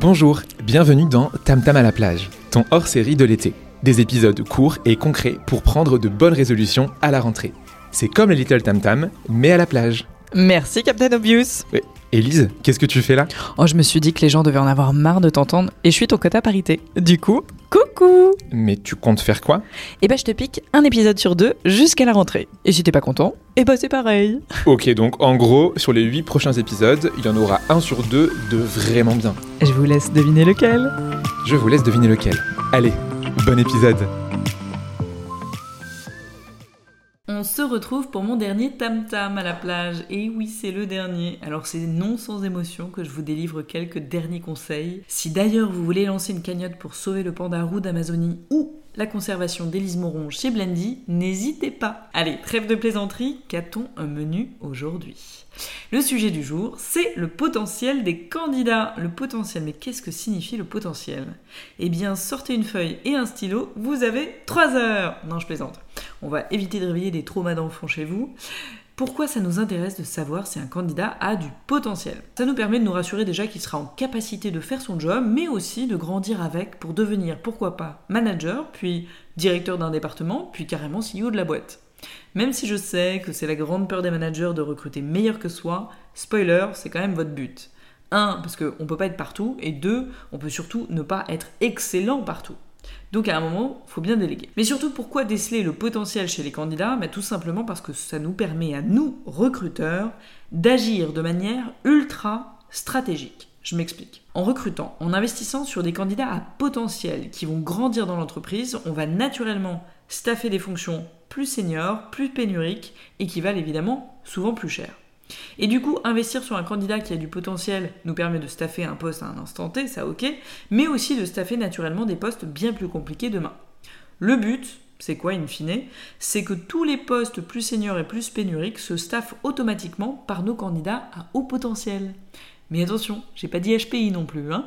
Bonjour, bienvenue dans Tam Tam à la plage, ton hors-série de l'été. Des épisodes courts et concrets pour prendre de bonnes résolutions à la rentrée. C'est comme les Little Tam Tam, mais à la plage. Merci Captain Obvious. Élise, qu'est-ce que tu fais là Oh, je me suis dit que les gens devaient en avoir marre de t'entendre et je suis ton quota parité. Du coup, coucou Mais tu comptes faire quoi Eh ben, je te pique un épisode sur deux jusqu'à la rentrée. Et si t'es pas content, eh ben c'est pareil. Ok, donc en gros, sur les 8 prochains épisodes, il y en aura un sur deux de vraiment bien. Je vous laisse deviner lequel. Je vous laisse deviner lequel. Allez, bon épisode On se retrouve pour mon dernier tam tam à la plage. Et oui, c'est le dernier. Alors c'est non sans émotion que je vous délivre quelques derniers conseils. Si d'ailleurs vous voulez lancer une cagnotte pour sauver le panda roux d'Amazonie ou la conservation d'Élise Moron chez Blendy, n'hésitez pas. Allez, trêve de plaisanterie, qu'a-t-on un menu aujourd'hui? Le sujet du jour, c'est le potentiel des candidats. Le potentiel, mais qu'est-ce que signifie le potentiel? Eh bien, sortez une feuille et un stylo, vous avez 3 heures Non, je plaisante. On va éviter de réveiller des traumas d'enfants chez vous. Pourquoi ça nous intéresse de savoir si un candidat a du potentiel? Ça nous permet de nous rassurer déjà qu'il sera en capacité de faire son job, mais aussi de grandir avec pour devenir, pourquoi pas, manager, puis directeur d'un département, puis carrément CEO de la boîte. Même si je sais que c'est la grande peur des managers de recruter meilleur que soi, spoiler, c'est quand même votre but. Un, parce qu'on ne peut pas être partout, et deux, on peut surtout ne pas être excellent partout. Donc à un moment, il faut bien déléguer. Mais surtout, pourquoi déceler le potentiel chez les candidats? Mais Tout simplement parce que ça nous permet à nous, recruteurs, d'agir de manière ultra stratégique. Je m'explique. En recrutant, en investissant sur des candidats à potentiel qui vont grandir dans l'entreprise, on va naturellement staffer des fonctions plus seniors, plus pénuriques et qui valent évidemment souvent plus cher. Et du coup, investir sur un candidat qui a du potentiel nous permet de staffer un poste à un instant T, ça ok, mais aussi de staffer naturellement des postes bien plus compliqués demain. Le but, c'est quoi in fine? C'est que tous les postes plus seniors et plus pénuriques se staffent automatiquement par nos candidats à haut potentiel. Mais attention, j'ai pas dit HPI non plus, hein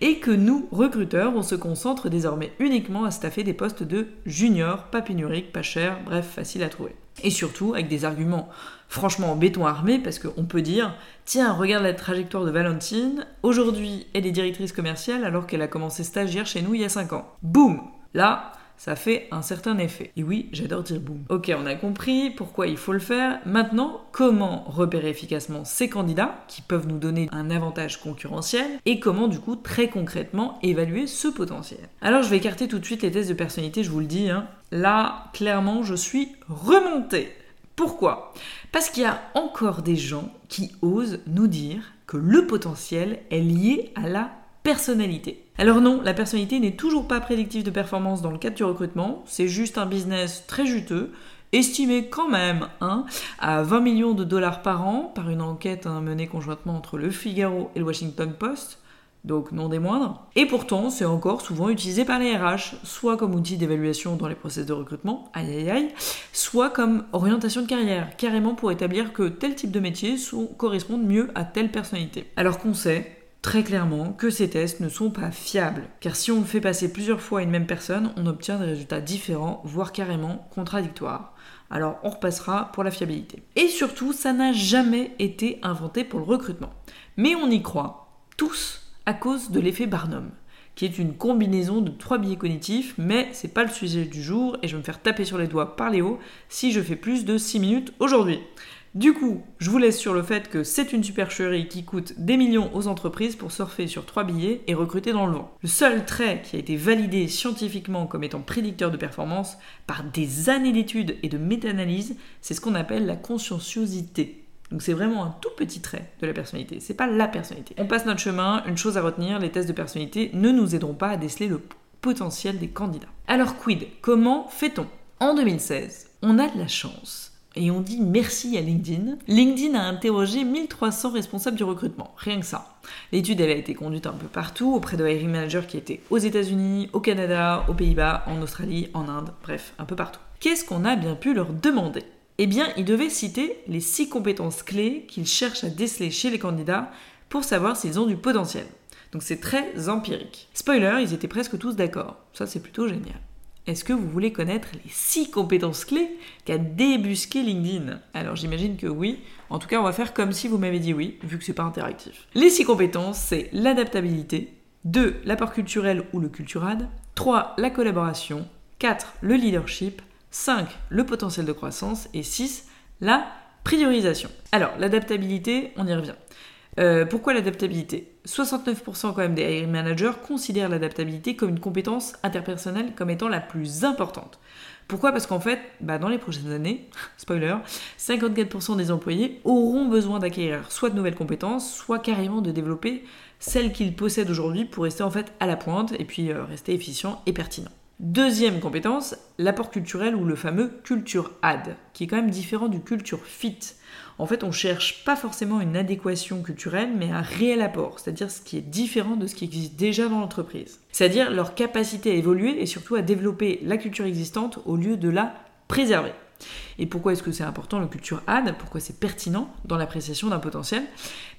Et que nous, recruteurs, on se concentre désormais uniquement à staffer des postes de junior, pas pénuriques, pas chers, bref, facile à trouver. Et surtout avec des arguments franchement en béton armé, parce qu'on peut dire tiens, regarde la trajectoire de Valentine, aujourd'hui elle est directrice commerciale alors qu'elle a commencé stagiaire chez nous il y a 5 ans. Boum Là, ça fait un certain effet. Et oui, j'adore dire boum. Ok, on a compris pourquoi il faut le faire. Maintenant, comment repérer efficacement ces candidats qui peuvent nous donner un avantage concurrentiel et comment du coup très concrètement évaluer ce potentiel? Alors je vais écarter tout de suite les tests de personnalité, je vous le dis. Hein. Là, clairement, je suis remontée. Pourquoi? Parce qu'il y a encore des gens qui osent nous dire que le potentiel est lié à la personnalité. Alors non, la personnalité n'est toujours pas prédictive de performance dans le cadre du recrutement, c'est juste un business très juteux, estimé quand même hein, à 20 millions de dollars par an par une enquête hein, menée conjointement entre le Figaro et le Washington Post, donc non des moindres. Et pourtant, c'est encore souvent utilisé par les RH, soit comme outil d'évaluation dans les process de recrutement, aïe aïe aïe, soit comme orientation de carrière, carrément pour établir que tel type de métier sont, correspondent mieux à telle personnalité. Alors qu'on sait, très clairement que ces tests ne sont pas fiables. Car si on fait passer plusieurs fois une même personne, on obtient des résultats différents, voire carrément contradictoires. Alors on repassera pour la fiabilité. Et surtout, ça n'a jamais été inventé pour le recrutement. Mais on y croit, tous, à cause de l'effet Barnum qui est une combinaison de trois biais cognitifs, mais c'est pas le sujet du jour et je vais me faire taper sur les doigts par Léo si je fais plus de 6 minutes aujourd'hui. Du coup, je vous laisse sur le fait que c'est une supercherie qui coûte des millions aux entreprises pour surfer sur trois billets et recruter dans le vent. Le seul trait qui a été validé scientifiquement comme étant prédicteur de performance par des années d'études et de méta-analyses, c'est ce qu'on appelle la conscienciosité. Donc c'est vraiment un tout petit trait de la personnalité, c'est pas la personnalité. On passe notre chemin, une chose à retenir, les tests de personnalité ne nous aideront pas à déceler le potentiel des candidats. Alors quid? Comment fait-on? En 2016, on a de la chance et on dit merci à LinkedIn. LinkedIn a interrogé 1300 responsables du recrutement, rien que ça. L'étude elle a été conduite un peu partout auprès de hiring managers qui étaient aux États-Unis, au Canada, aux Pays-Bas, en Australie, en Inde, bref, un peu partout. Qu'est-ce qu'on a bien pu leur demander? Eh bien, ils devaient citer les six compétences clés qu'ils cherchent à déceler chez les candidats pour savoir s'ils ont du potentiel. Donc c'est très empirique. Spoiler, ils étaient presque tous d'accord. Ça c'est plutôt génial. est-ce que vous voulez connaître les 6 compétences clés qu'a débusqué LinkedIn? Alors j'imagine que oui. En tout cas, on va faire comme si vous m'avez dit oui, vu que c'est pas interactif. Les 6 compétences, c'est l'adaptabilité, 2. l'apport culturel ou le culturad, 3. la collaboration, 4. le leadership, 5. le potentiel de croissance et 6. la priorisation. Alors, l'adaptabilité, on y revient. Euh, pourquoi l'adaptabilité? 69% quand même des hiring managers considèrent l'adaptabilité comme une compétence interpersonnelle comme étant la plus importante. Pourquoi? Parce qu'en fait, bah, dans les prochaines années, spoiler, 54% des employés auront besoin d'acquérir soit de nouvelles compétences, soit carrément de développer celles qu'ils possèdent aujourd'hui pour rester en fait à la pointe et puis euh, rester efficient et pertinent. Deuxième compétence, l'apport culturel ou le fameux culture add, qui est quand même différent du culture fit. En fait, on cherche pas forcément une adéquation culturelle, mais un réel apport, c'est-à-dire ce qui est différent de ce qui existe déjà dans l'entreprise. C'est-à-dire leur capacité à évoluer et surtout à développer la culture existante au lieu de la préserver. Et pourquoi est-ce que c'est important le culture ad? Pourquoi c'est pertinent dans l'appréciation d'un potentiel?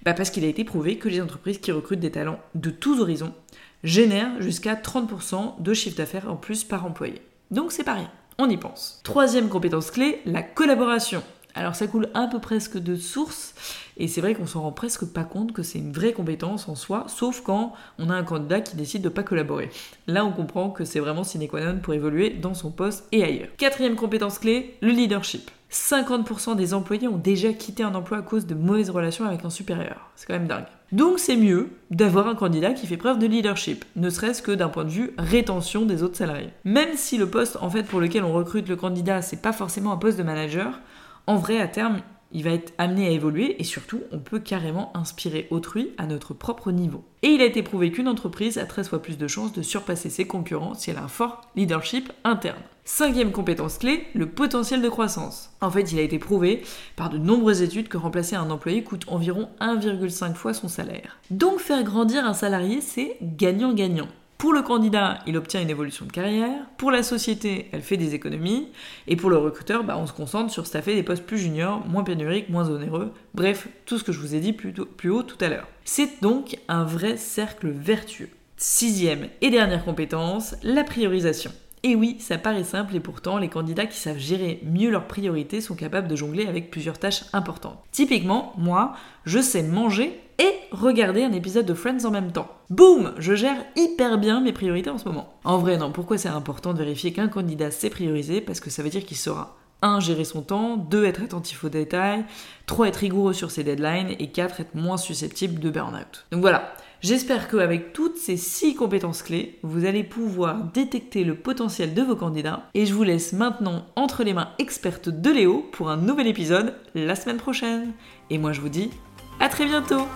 Bah Parce qu'il a été prouvé que les entreprises qui recrutent des talents de tous horizons génèrent jusqu'à 30% de chiffre d'affaires en plus par employé. Donc c'est pas rien, on y pense. Troisième compétence clé, la collaboration. Alors ça coule un peu presque de source, et c'est vrai qu'on s'en rend presque pas compte que c'est une vraie compétence en soi, sauf quand on a un candidat qui décide de pas collaborer. Là on comprend que c'est vraiment sine qua non pour évoluer dans son poste et ailleurs. Quatrième compétence clé, le leadership. 50% des employés ont déjà quitté un emploi à cause de mauvaises relations avec un supérieur. C'est quand même dingue. Donc c'est mieux d'avoir un candidat qui fait preuve de leadership, ne serait-ce que d'un point de vue rétention des autres salariés. Même si le poste en fait pour lequel on recrute le candidat, c'est pas forcément un poste de manager, en vrai, à terme, il va être amené à évoluer et surtout, on peut carrément inspirer autrui à notre propre niveau. Et il a été prouvé qu'une entreprise a 13 fois plus de chances de surpasser ses concurrents si elle a un fort leadership interne. Cinquième compétence clé, le potentiel de croissance. En fait, il a été prouvé par de nombreuses études que remplacer un employé coûte environ 1,5 fois son salaire. Donc faire grandir un salarié, c'est gagnant-gagnant. Pour le candidat, il obtient une évolution de carrière. Pour la société, elle fait des économies. Et pour le recruteur, bah, on se concentre sur staffer des postes plus juniors, moins pénuriques, moins onéreux. Bref, tout ce que je vous ai dit plus, plus haut tout à l'heure. C'est donc un vrai cercle vertueux. Sixième et dernière compétence, la priorisation. Et oui, ça paraît simple et pourtant, les candidats qui savent gérer mieux leurs priorités sont capables de jongler avec plusieurs tâches importantes. Typiquement, moi, je sais manger et regarder un épisode de Friends en même temps. Boum Je gère hyper bien mes priorités en ce moment. En vrai, non, pourquoi c'est important de vérifier qu'un candidat sait prioriser Parce que ça veut dire qu'il saura 1. Gérer son temps, 2. Être attentif aux détails, 3. Être rigoureux sur ses deadlines et 4. Être moins susceptible de burn-out. Donc voilà, j'espère qu'avec toutes ces 6 compétences clés, vous allez pouvoir détecter le potentiel de vos candidats et je vous laisse maintenant entre les mains expertes de Léo pour un nouvel épisode la semaine prochaine. Et moi je vous dis à très bientôt